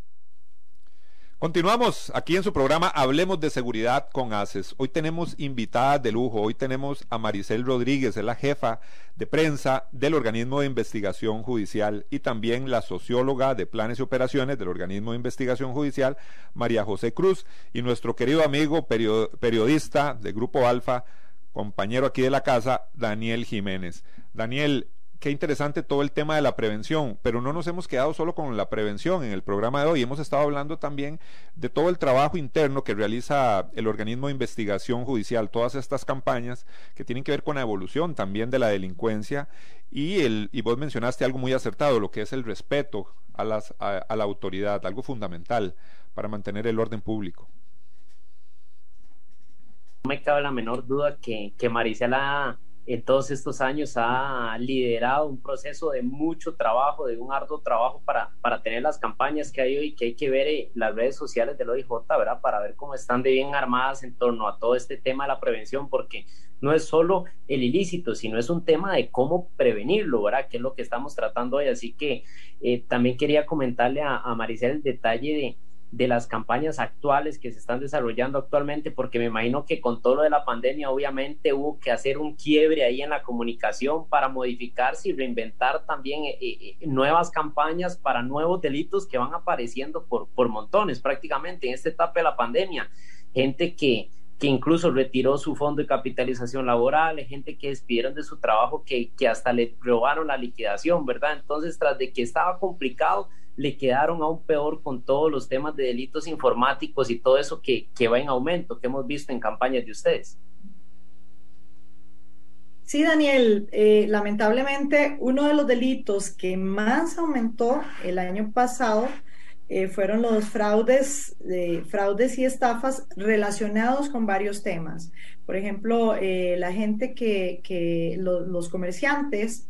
Continuamos aquí en su programa Hablemos de Seguridad con ACES. Hoy tenemos invitadas de lujo. Hoy tenemos a Maricel Rodríguez, es la jefa de prensa del organismo de investigación judicial y también la socióloga de planes y operaciones del organismo de investigación judicial, María José Cruz, y nuestro querido amigo periodista de Grupo Alfa, compañero aquí de la casa, Daniel Jiménez. Daniel, qué interesante todo el tema de la prevención, pero no nos hemos quedado solo con la prevención en el programa de hoy, hemos estado hablando también de todo el trabajo interno que realiza el organismo de investigación judicial, todas estas campañas que tienen que ver con la evolución también de la delincuencia y, el, y vos mencionaste algo muy acertado, lo que es el respeto a, las, a, la autoridad, algo fundamental para mantener el orden público. No me cabe la menor duda que, que Maricela en todos estos años ha liderado un proceso de mucho trabajo, de un arduo trabajo para, para tener las campañas que hay hoy, que hay que ver las redes sociales del OIJ, ¿verdad? Para ver cómo están de bien armadas en torno a todo este tema de la prevención, porque no es solo el ilícito, sino es un tema de cómo prevenirlo, ¿verdad? Que es lo que estamos tratando hoy. Así que eh, también quería comentarle a, a Maricel el detalle de de las campañas actuales que se están desarrollando actualmente, porque me imagino que con todo lo de la pandemia obviamente hubo que hacer un quiebre ahí en la comunicación para modificarse y reinventar también eh, eh, eh, nuevas campañas para nuevos delitos que van apareciendo por, por montones prácticamente en esta etapa de la pandemia. Gente que, que incluso retiró su fondo de capitalización laboral, gente que despidieron de su trabajo, que, que hasta le robaron la liquidación, ¿verdad? Entonces, tras de que estaba complicado, le quedaron aún peor con todos los temas de delitos informáticos y todo eso que, va en aumento, que hemos visto en campañas de ustedes. Sí, Daniel, eh, lamentablemente uno de los delitos que más aumentó el año pasado eh, fueron los fraudes, fraudes y estafas relacionados con varios temas. Por ejemplo, eh, la gente que, los comerciantes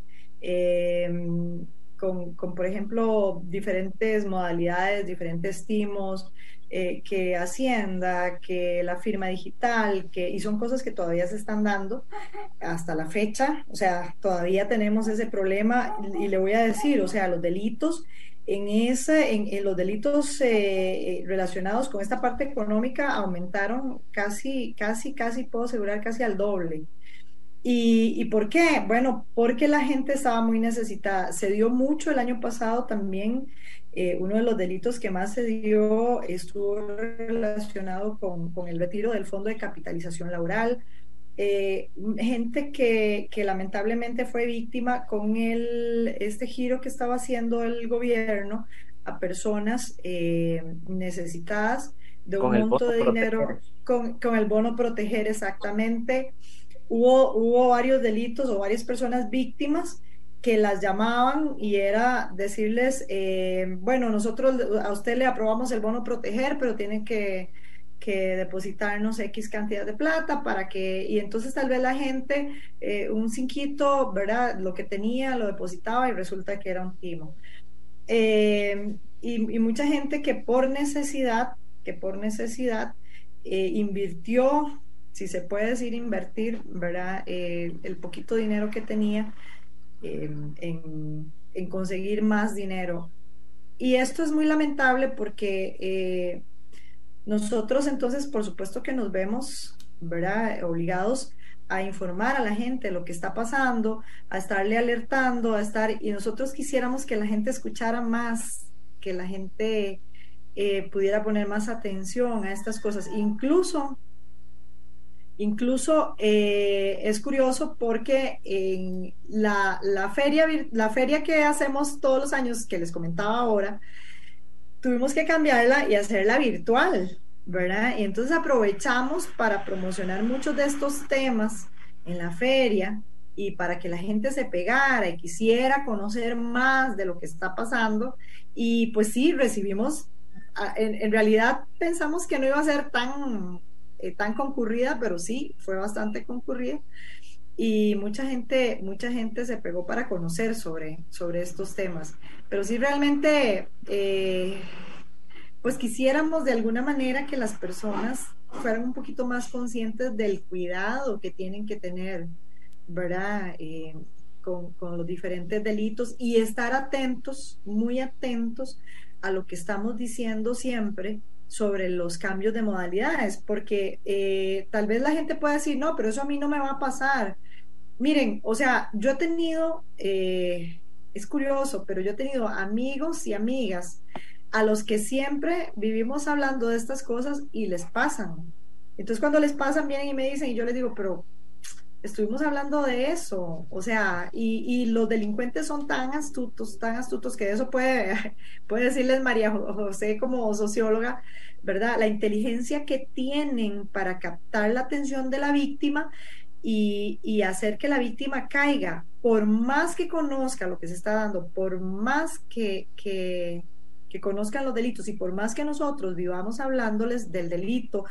con, por ejemplo, diferentes modalidades, diferentes timos, eh, que Hacienda, que la firma digital, que, y son cosas que todavía se están dando hasta la fecha, o sea, todavía tenemos ese problema y, le voy a decir, o sea, los delitos en, ese, en, los delitos eh, eh, relacionados con esta parte económica aumentaron casi, casi, casi, puedo asegurar, casi al doble. ¿Y, por qué? Bueno, porque la gente estaba muy necesitada. Se dio mucho el año pasado también. Eh, uno de los delitos que más se dio estuvo relacionado con, el retiro del fondo de capitalización laboral. Eh, gente que, lamentablemente fue víctima con el, este giro que estaba haciendo el gobierno a personas eh, necesitadas de un monto de dinero con, con, el bono proteger exactamente hubo, varios delitos o varias personas víctimas que las llamaban y era decirles, eh, bueno, nosotros a usted le aprobamos el bono proteger, pero tiene que, que depositarnos X cantidad de plata para que, y entonces tal vez la gente, eh, un cinquito, ¿verdad? Lo que tenía lo depositaba y resulta que era un timo. Eh, y, mucha gente que por necesidad, que por necesidad invirtió, si se puede decir invertir, ¿verdad? el poquito dinero que tenía en, en, conseguir más dinero. Y esto es muy lamentable porque nosotros entonces, por supuesto que nos vemos, ¿verdad? Obligados a informar a la gente lo que está pasando, a estarle alertando, a estar, y nosotros quisiéramos que la gente escuchara más, que la gente eh, pudiera poner más atención a estas cosas. Incluso, incluso eh, es curioso porque en la, feria, la feria que hacemos todos los años, que les comentaba ahora, tuvimos que cambiarla y hacerla virtual, ¿verdad? Y entonces aprovechamos para promocionar muchos de estos temas en la feria y para que la gente se pegara y quisiera conocer más de lo que está pasando. Y pues sí, recibimos, en, realidad pensamos que no iba a ser tan, eh, tan concurrida, pero sí, fue bastante concurrida y mucha gente, mucha gente se pegó para conocer sobre, sobre estos temas. Pero sí realmente, eh, pues quisiéramos de alguna manera que las personas fueran un poquito más conscientes del cuidado que tienen que tener, ¿verdad? Eh, con, con, los diferentes delitos y estar atentos, muy atentos a lo que estamos diciendo siempre sobre los cambios de modalidades, porque eh, tal vez la gente pueda decir, no, pero eso a mí no me va a pasar. Miren, o sea, yo he tenido, eh, es curioso, pero yo he tenido amigos y amigas a los que siempre vivimos hablando de estas cosas y les pasan. Entonces cuando les pasan vienen y me dicen y yo les digo, pero estuvimos hablando de eso, o sea, y, los delincuentes son tan astutos, tan astutos que eso puede, *laughs* puede decirles María José como socióloga, ¿verdad? La inteligencia que tienen para captar la atención de la víctima y, y hacer que la víctima caiga, por más que conozca lo que se está dando, por más que, que conozcan los delitos y por más que nosotros vivamos hablándoles del delito,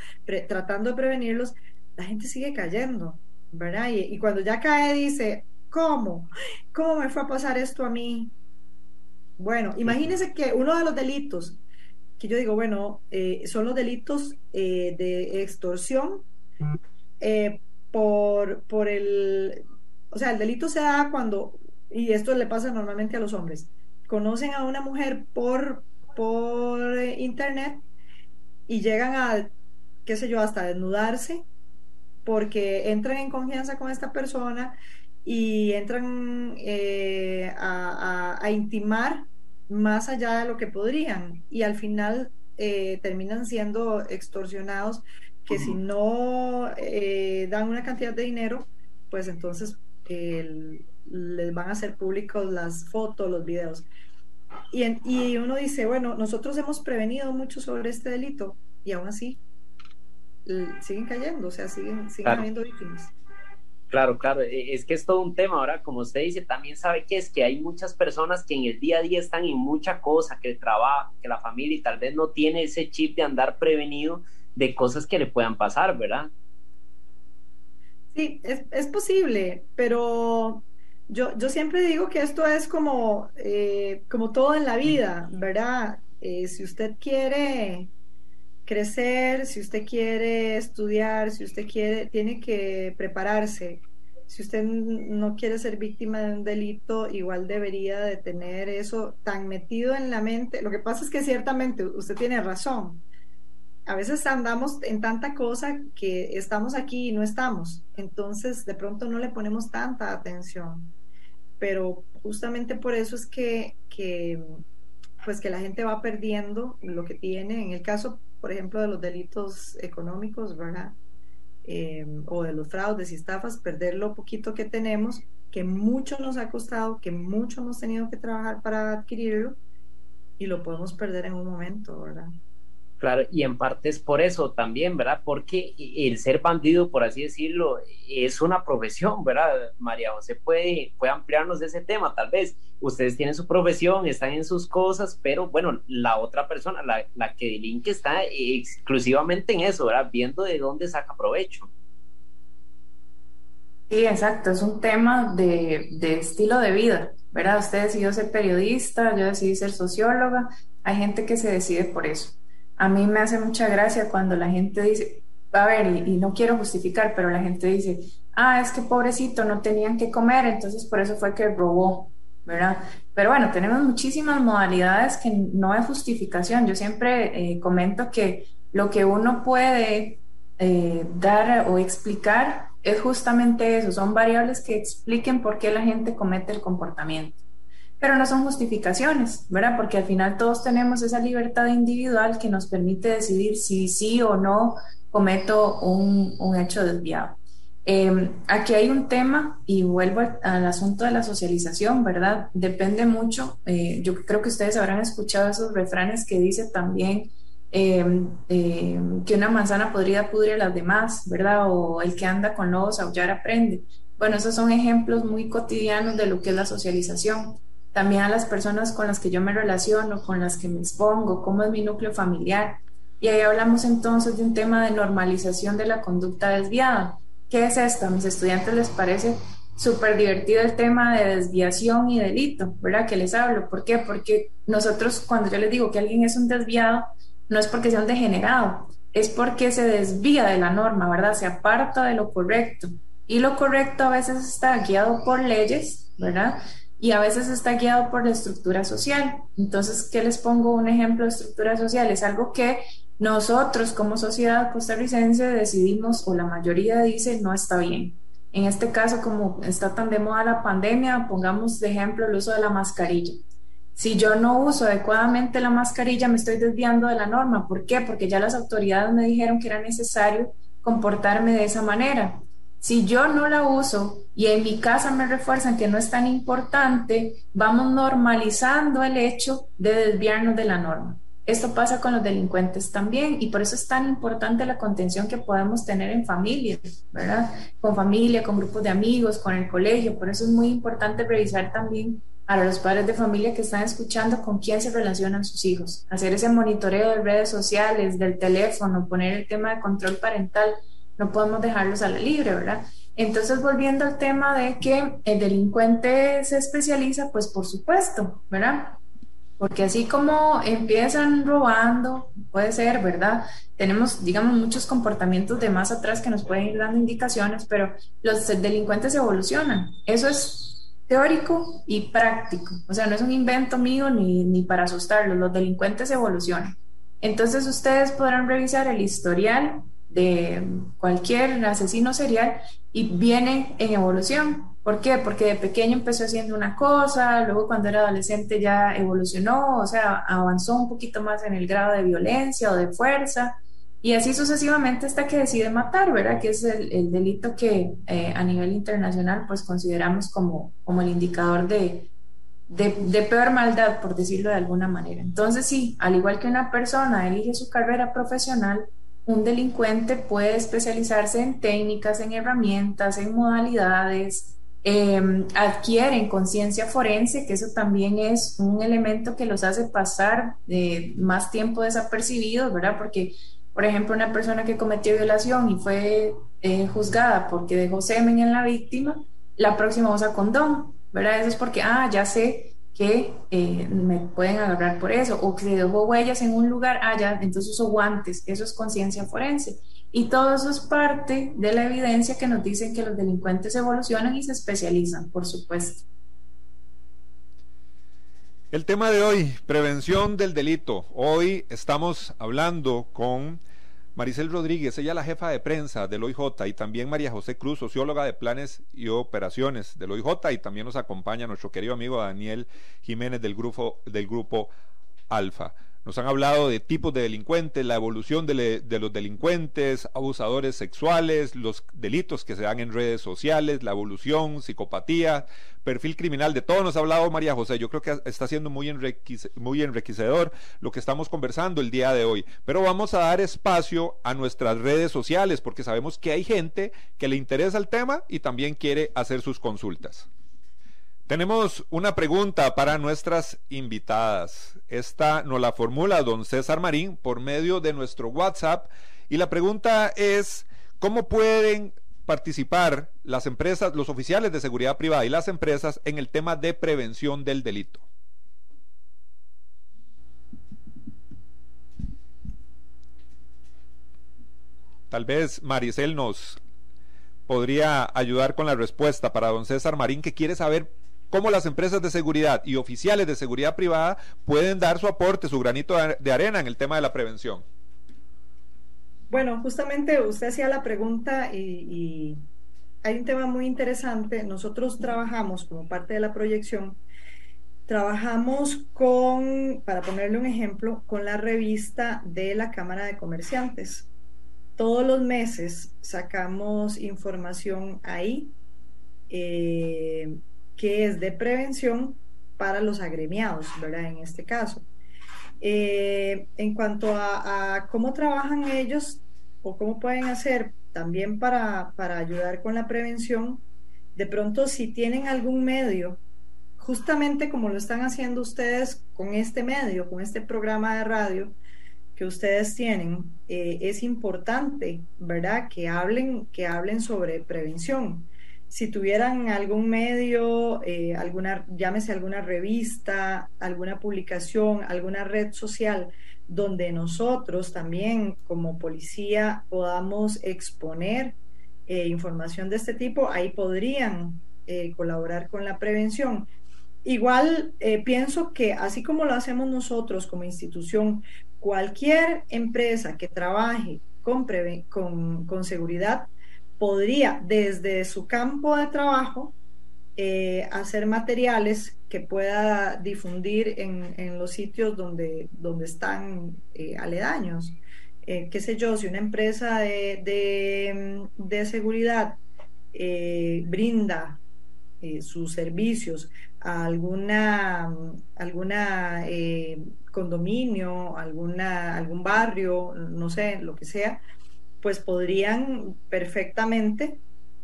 tratando de prevenirlos, la gente sigue cayendo. ¿Verdad? Y, cuando ya cae dice, ¿cómo? ¿Cómo me fue a pasar esto a mí? Bueno, imagínense que uno de los delitos que yo digo, bueno, eh, son los delitos eh, de extorsión eh, por, por el, o sea, el delito se da cuando, y esto le pasa normalmente a los hombres, conocen a una mujer por, por internet y llegan a, qué sé yo, hasta desnudarse porque entran en confianza con esta persona y entran eh, a, intimar más allá de lo que podrían y al final eh, terminan siendo extorsionados que si no eh, dan una cantidad de dinero, pues entonces les van a hacer públicos las fotos, los videos. Y, y uno dice, bueno, nosotros hemos prevenido mucho sobre este delito y aún así siguen cayendo, o sea, siguen, siguen habiendo víctimas. Claro, claro, e, es que es todo un tema. Ahora, como usted dice, también sabe que es que hay muchas personas que en el día a día están en mucha cosa, que el trabajo, que la familia y tal vez no tiene ese chip de andar prevenido de cosas que le puedan pasar, ¿verdad? Sí, es, es posible, pero yo, yo siempre digo que esto es como, eh, como todo en la vida, ¿verdad? Eh, si usted quiere crecer, si usted quiere estudiar, si usted quiere, tiene que prepararse. Si usted no quiere ser víctima de un delito, igual debería de tener eso tan metido en la mente. Lo que pasa es que ciertamente usted tiene razón. A veces andamos en tanta cosa que estamos aquí y no estamos. Entonces, de pronto no le ponemos tanta atención. Pero justamente por eso es que, que pues que la gente va perdiendo lo que tiene. En el caso por ejemplo, de los delitos económicos, ¿verdad? Eh, o de los fraudes y estafas, perder lo poquito que tenemos, que mucho nos ha costado, que mucho hemos tenido que trabajar para adquirirlo, y lo podemos perder en un momento, ¿verdad? Claro, y en parte es por eso también, ¿verdad? Porque el ser bandido, por así decirlo, es una profesión, ¿verdad? María José puede, puede ampliarnos ese tema, tal vez. Ustedes tienen su profesión, están en sus cosas, pero bueno, la otra persona, la, la que delinque, está exclusivamente en eso, ¿verdad? Viendo de dónde saca provecho. Sí, exacto, es un tema de, de estilo de vida, ¿verdad? Usted decidió ser periodista, yo decidí ser socióloga, hay gente que se decide por eso a mí me hace mucha gracia cuando la gente dice, a ver, y, no quiero justificar, pero la gente dice, ah, es que pobrecito, no tenían que comer, entonces por eso fue que robó, ¿verdad? Pero bueno, tenemos muchísimas modalidades que no hay justificación. Yo siempre eh, comento que lo que uno puede eh, dar o explicar es justamente eso, son variables que expliquen por qué la gente comete el comportamiento pero no son justificaciones, ¿verdad? Porque al final todos tenemos esa libertad individual que nos permite decidir si sí o no cometo un, un hecho desviado. Em, aquí hay un tema y vuelvo al, asunto de la socialización, ¿verdad? Depende mucho. Eh, yo creo que ustedes habrán escuchado esos refranes que dice también em, em, que una manzana podría pudrir a las demás, ¿verdad? O el que anda con lobos aullar aprende. Bueno, esos son ejemplos muy cotidianos de lo que es la socialización también a las personas con las que yo me relaciono, con las que me expongo, cómo es mi núcleo familiar. Y ahí hablamos entonces de un tema de normalización de la conducta desviada. ¿Qué es esto? A mis estudiantes les parece súper divertido el tema de desviación y delito, ¿verdad? Que les hablo. ¿Por qué? Porque nosotros cuando yo les digo que alguien es un desviado, no es porque sea un degenerado, es porque se desvía de la norma, ¿verdad? Se aparta de lo correcto. Y lo correcto a veces está guiado por leyes, ¿verdad? Y a veces está guiado por la estructura social. Entonces, ¿qué les pongo un ejemplo de estructura social? Es algo que nosotros como sociedad costarricense decidimos o la mayoría dice no está bien. En este caso, como está tan de moda la pandemia, pongamos de ejemplo el uso de la mascarilla. Si yo no uso adecuadamente la mascarilla, me estoy desviando de la norma. ¿Por qué? Porque ya las autoridades me dijeron que era necesario comportarme de esa manera. Si yo no la uso y en mi casa me refuerzan que no es tan importante, vamos normalizando el hecho de desviarnos de la norma. Esto pasa con los delincuentes también y por eso es tan importante la contención que podemos tener en familia, ¿verdad? Con familia, con grupos de amigos, con el colegio. Por eso es muy importante revisar también a los padres de familia que están escuchando con quién se relacionan sus hijos. Hacer ese monitoreo de redes sociales, del teléfono, poner el tema de control parental no podemos dejarlos a la libre, ¿verdad? Entonces, volviendo al tema de que el delincuente se especializa, pues por supuesto, ¿verdad? Porque así como empiezan robando, puede ser, ¿verdad? Tenemos, digamos, muchos comportamientos de más atrás que nos pueden ir dando indicaciones, pero los delincuentes evolucionan. Eso es teórico y práctico. O sea, no es un invento mío ni, ni para asustarlos. Los delincuentes evolucionan. Entonces, ustedes podrán revisar el historial de cualquier asesino serial y viene en evolución. ¿Por qué? Porque de pequeño empezó haciendo una cosa, luego cuando era adolescente ya evolucionó, o sea, avanzó un poquito más en el grado de violencia o de fuerza, y así sucesivamente hasta que decide matar, ¿verdad? Que es el, delito que eh, a nivel internacional pues consideramos como, como el indicador de, de, de, peor maldad, por decirlo de alguna manera. Entonces sí, al igual que una persona elige su carrera profesional, un delincuente puede especializarse en técnicas, en herramientas, en modalidades, em, adquieren conciencia forense, que eso también es un elemento que los hace pasar más tiempo desapercibidos, ¿verdad? Porque, por ejemplo, una persona que cometió violación y fue eh, juzgada porque dejó semen en la víctima, la próxima usa condón, ¿verdad? Eso es porque, ah, ya sé que eh, me pueden agarrar por eso, o que dejó huellas en un lugar, allá, ah, entonces uso guantes, eso es conciencia forense. Y todo eso es parte de la evidencia que nos dicen que los delincuentes evolucionan y se especializan, por supuesto. El tema de hoy, prevención del delito. Hoy estamos hablando con Maricel Rodríguez, ella la jefa de prensa del OIJ y también María José Cruz, socióloga de planes y operaciones del OIJ y también nos acompaña nuestro querido amigo Daniel Jiménez del grupo, del grupo Alfa. Nos han hablado de tipos de delincuentes, la evolución de, los delincuentes, abusadores sexuales, los delitos que se dan en redes sociales, la evolución, psicopatía, perfil criminal. De todo nos ha hablado María José. Yo creo que está siendo muy, muy enriquecedor lo que estamos conversando el día de hoy. Pero vamos a dar espacio a nuestras redes sociales porque sabemos que hay gente que le interesa el tema y también quiere hacer sus consultas. Tenemos una pregunta para nuestras invitadas. Esta nos la formula don César Marín por medio de nuestro WhatsApp y la pregunta es, ¿cómo pueden participar las empresas, los oficiales de seguridad privada y las empresas en el tema de prevención del delito? Tal vez Maricel nos podría ayudar con la respuesta para don César Marín, que quiere saber cómo las empresas de seguridad y oficiales de seguridad privada pueden dar su aporte, su granito de arena en el tema de la prevención. Bueno, justamente usted hacía la pregunta y, hay un tema muy interesante. Nosotros trabajamos como parte de la proyección, trabajamos con, para ponerle un ejemplo, con la revista de la Cámara de Comerciantes. Todos los meses sacamos información ahí. Eh, que es de prevención para los agremiados, ¿verdad? En este caso. Eh, en cuanto a, cómo trabajan ellos o cómo pueden hacer también para, para ayudar con la prevención, de pronto si tienen algún medio, justamente como lo están haciendo ustedes con este medio, con este programa de radio que ustedes tienen, eh, es importante, ¿verdad? Que hablen, que hablen sobre prevención si tuvieran algún medio, eh, alguna, llámese alguna revista, alguna publicación, alguna red social, donde nosotros también como policía podamos exponer eh, información de este tipo, ahí podrían eh, colaborar con la prevención. Igual pienso que así como lo hacemos nosotros como institución, cualquier empresa que trabaje con, con, con seguridad, podría desde su campo de trabajo eh, hacer materiales que pueda difundir en, los sitios donde, donde están eh, aledaños. Eh, qué sé yo, si una empresa de, de seguridad brinda sus servicios a alguna, alguna condominio, alguna, algún barrio, no sé, lo que sea, pues podrían perfectamente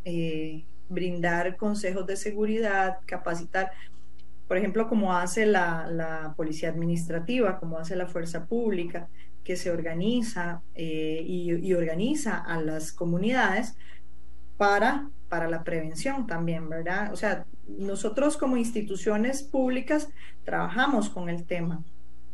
eh, brindar consejos de seguridad, capacitar, por ejemplo, como hace la, policía administrativa, como hace la fuerza pública, que se organiza eh, y, organiza a las comunidades para, para la prevención también, ¿verdad? O sea, nosotros como instituciones públicas trabajamos con el tema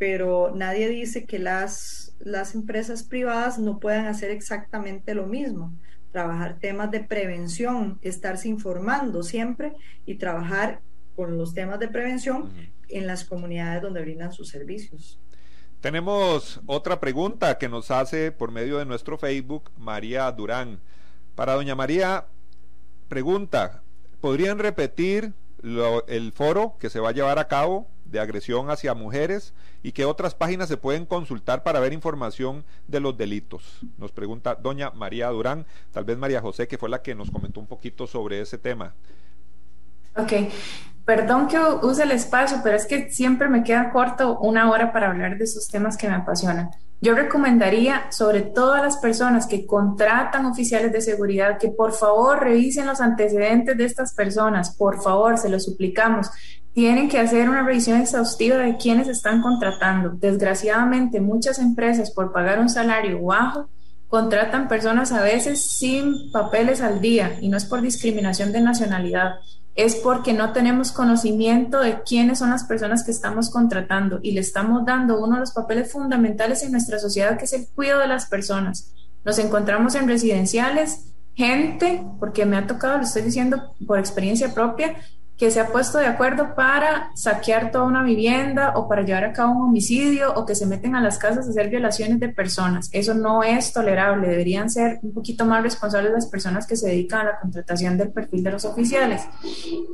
pero nadie dice que las, las empresas privadas no puedan hacer exactamente lo mismo, trabajar temas de prevención, estarse informando siempre y trabajar con los temas de prevención en las comunidades donde brindan sus servicios. Tenemos otra pregunta que nos hace por medio de nuestro Facebook María Durán. Para doña María, pregunta, ¿podrían repetir el foro que se va a llevar a cabo de agresión hacia mujeres y qué otras páginas se pueden consultar para ver información de los delitos. Nos pregunta doña María Durán, tal vez María José, que fue la que nos comentó un poquito sobre ese tema. Ok, perdón que use el espacio, pero es que siempre me queda corto una hora para hablar de esos temas que me apasionan. Yo recomendaría, sobre todo a las personas que contratan oficiales de seguridad, que por favor revisen los antecedentes de estas personas, por favor, se lo suplicamos. Tienen que hacer una revisión exhaustiva de quienes están contratando. Desgraciadamente, muchas empresas por pagar un salario bajo contratan personas a veces sin papeles al día y no es por discriminación de nacionalidad, es porque no tenemos conocimiento de quiénes son las personas que estamos contratando y le estamos dando uno de los papeles fundamentales en nuestra sociedad que es el cuidado de las personas. Nos encontramos en residenciales, gente, porque me ha tocado, lo estoy diciendo por experiencia propia, que se ha puesto de acuerdo para saquear toda una vivienda o para llevar a cabo un homicidio o que se meten a las casas a hacer violaciones de personas. Eso no es tolerable. Deberían ser un poquito más responsables las personas que se dedican a la contratación del perfil de los oficiales.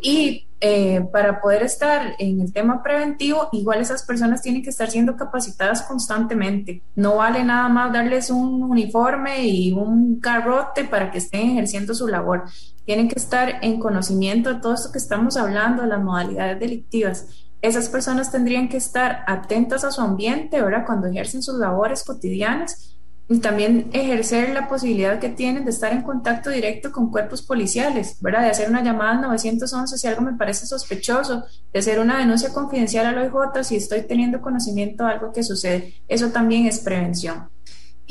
Y eh, para poder estar en el tema preventivo, igual esas personas tienen que estar siendo capacitadas constantemente. No vale nada más darles un uniforme y un garrote para que estén ejerciendo su labor. Tienen que estar en conocimiento de todo esto que estamos hablando, de las modalidades delictivas. Esas personas tendrían que estar atentas a su ambiente, ahora Cuando ejercen sus labores cotidianas y también ejercer la posibilidad que tienen de estar en contacto directo con cuerpos policiales, ¿verdad? De hacer una llamada al 911 si algo me parece sospechoso, de hacer una denuncia confidencial al OIJ si estoy teniendo conocimiento de algo que sucede. Eso también es prevención.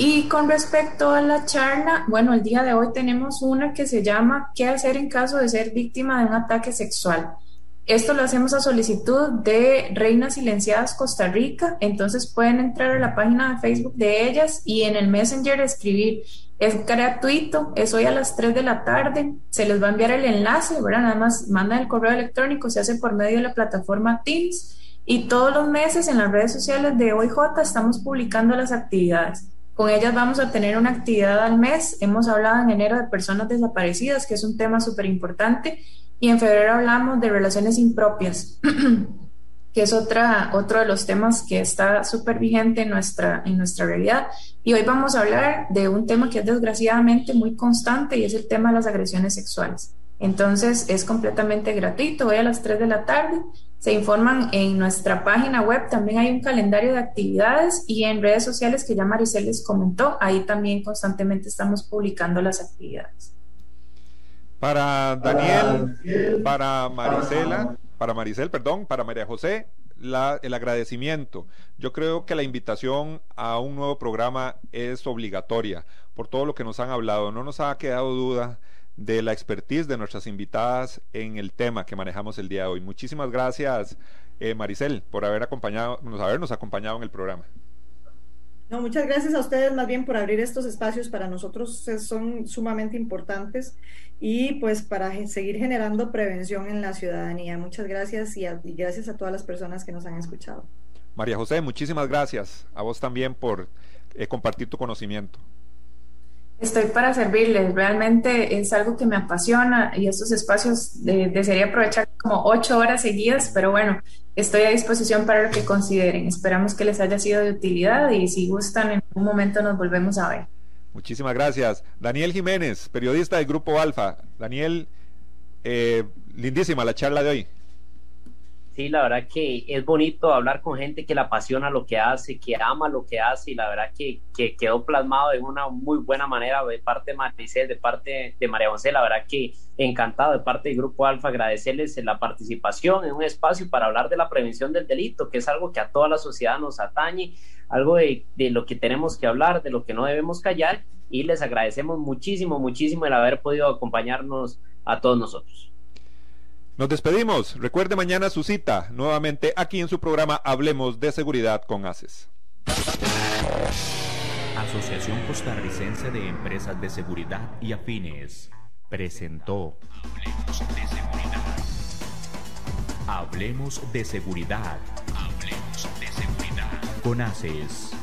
Y con respecto a la charla, bueno, el día de hoy tenemos una que se llama ¿Qué hacer en caso de ser víctima de un ataque sexual? Esto lo hacemos a solicitud de Reinas Silenciadas Costa Rica, entonces pueden entrar a la página de Facebook de ellas y en el Messenger escribir. Es gratuito, es hoy a las 3 de la tarde, se les va a enviar el enlace, ¿verdad? Nada más mandan el correo electrónico, se hace por medio de la plataforma Teams y todos los meses en las redes sociales de OIJ estamos publicando las actividades. Con ellas vamos a tener una actividad al mes. Hemos hablado en enero de personas desaparecidas, que es un tema súper importante, y en febrero hablamos de relaciones impropias, *clears throat* que es otra, otro de los temas que está súper vigente en nuestra, en nuestra realidad. Y hoy vamos a hablar de un tema que es desgraciadamente muy constante y es el tema de las agresiones sexuales. Entonces es completamente gratuito, hoy a las 3 de la tarde. Se informan en nuestra página web, también hay un calendario de actividades y en redes sociales que ya Maricel les comentó, ahí también constantemente estamos publicando las actividades. Para Daniel, para Marisela, para Maricel, perdón, para María José, el agradecimiento. Yo creo que la invitación a un nuevo programa es obligatoria por todo lo que nos han hablado. No nos ha quedado duda de la expertise de nuestras invitadas en el tema que manejamos el día de hoy. Muchísimas gracias, eh, Maricel, por haber acompañado, habernos acompañado en el programa. No, muchas gracias a ustedes más bien por abrir estos espacios para nosotros son sumamente importantes y pues para seguir generando prevención en la ciudadanía. Muchas gracias y, gracias a todas las personas que nos han escuchado. María José, muchísimas gracias a vos también por eh, compartir tu conocimiento. Estoy para servirles, realmente es algo que me apasiona y estos espacios desearía aprovechar como ocho horas seguidas, pero bueno, estoy a disposición para lo que consideren. Esperamos que les haya sido de utilidad y si gustan en algún momento nos volvemos a ver. Muchísimas gracias. Daniel Jiménez, periodista del Grupo Alfa. Daniel, eh, lindísima la charla de hoy. Sí, la verdad que es bonito hablar con gente que le apasiona lo que hace, que ama lo que hace y la verdad que, que quedó plasmado de una muy buena manera de parte de Maricel, de parte de María José, la verdad que encantado de parte del Grupo Alfa agradecerles la participación en un espacio para hablar de la prevención del delito, que es algo que a toda la sociedad nos atañe, algo de lo que tenemos que hablar, de lo que no debemos callar y les agradecemos muchísimo, muchísimo el haber podido acompañarnos a todos nosotros. Nos despedimos. Recuerde mañana su cita nuevamente aquí en su programa Hablemos de Seguridad con ACES. Asociación Costarricense de Empresas de Seguridad y Afines presentó Hablemos de Seguridad. Hablemos de Seguridad. Hablemos de Seguridad. Con ACES.